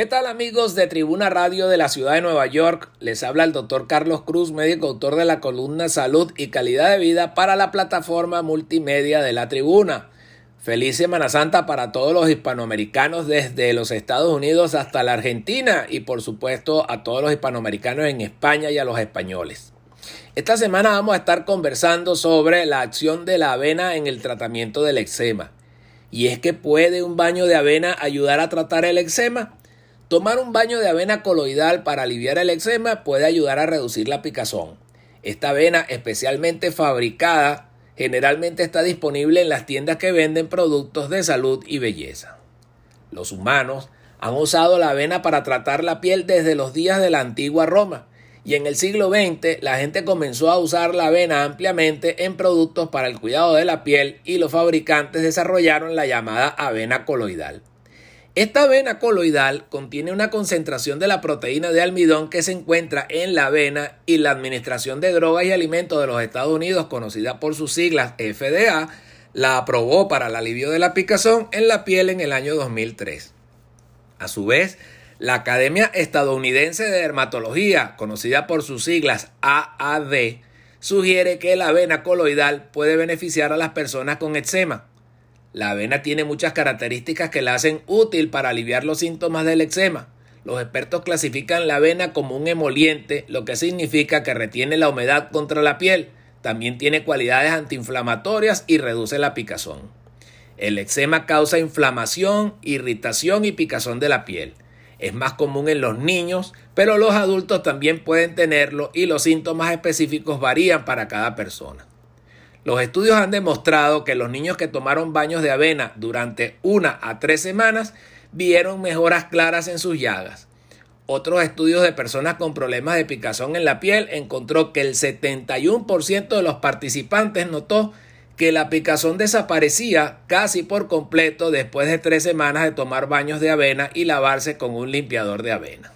¿Qué tal amigos de Tribuna Radio de la Ciudad de Nueva York? Les habla el doctor Carlos Cruz, médico autor de la columna Salud y Calidad de Vida para la plataforma multimedia de la Tribuna. Feliz Semana Santa para todos los hispanoamericanos desde los Estados Unidos hasta la Argentina y por supuesto a todos los hispanoamericanos en España y a los españoles. Esta semana vamos a estar conversando sobre la acción de la avena en el tratamiento del eczema. Y es que puede un baño de avena ayudar a tratar el eczema. Tomar un baño de avena coloidal para aliviar el eczema puede ayudar a reducir la picazón. Esta avena especialmente fabricada generalmente está disponible en las tiendas que venden productos de salud y belleza. Los humanos han usado la avena para tratar la piel desde los días de la antigua Roma y en el siglo XX la gente comenzó a usar la avena ampliamente en productos para el cuidado de la piel y los fabricantes desarrollaron la llamada avena coloidal. Esta avena coloidal contiene una concentración de la proteína de almidón que se encuentra en la avena y la Administración de Drogas y Alimentos de los Estados Unidos, conocida por sus siglas FDA, la aprobó para el alivio de la picazón en la piel en el año 2003. A su vez, la Academia Estadounidense de Dermatología, conocida por sus siglas AAD, sugiere que la avena coloidal puede beneficiar a las personas con eczema. La avena tiene muchas características que la hacen útil para aliviar los síntomas del eczema. Los expertos clasifican la avena como un emoliente, lo que significa que retiene la humedad contra la piel. También tiene cualidades antiinflamatorias y reduce la picazón. El eczema causa inflamación, irritación y picazón de la piel. Es más común en los niños, pero los adultos también pueden tenerlo y los síntomas específicos varían para cada persona. Los estudios han demostrado que los niños que tomaron baños de avena durante una a tres semanas vieron mejoras claras en sus llagas. Otros estudios de personas con problemas de picazón en la piel encontró que el 71% de los participantes notó que la picazón desaparecía casi por completo después de tres semanas de tomar baños de avena y lavarse con un limpiador de avena.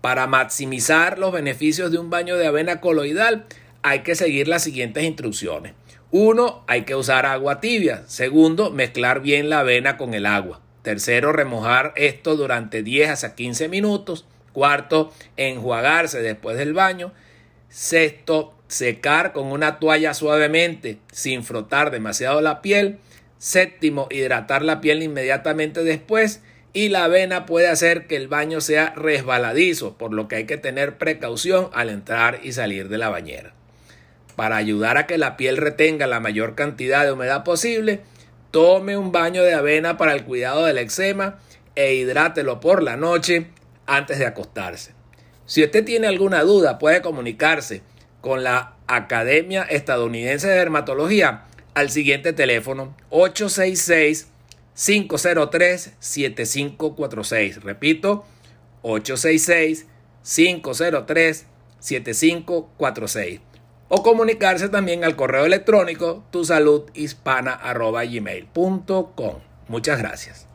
Para maximizar los beneficios de un baño de avena coloidal, hay que seguir las siguientes instrucciones. Uno, hay que usar agua tibia. Segundo, mezclar bien la avena con el agua. Tercero, remojar esto durante 10 hasta 15 minutos. Cuarto, enjuagarse después del baño. Sexto, secar con una toalla suavemente sin frotar demasiado la piel. Séptimo, hidratar la piel inmediatamente después. Y la avena puede hacer que el baño sea resbaladizo, por lo que hay que tener precaución al entrar y salir de la bañera. Para ayudar a que la piel retenga la mayor cantidad de humedad posible, tome un baño de avena para el cuidado del eczema e hidrátelo por la noche antes de acostarse. Si usted tiene alguna duda, puede comunicarse con la Academia Estadounidense de Dermatología al siguiente teléfono 866 503 7546. Repito, 866 503 7546 o comunicarse también al correo electrónico tusaludhispana.gmail.com. Muchas gracias.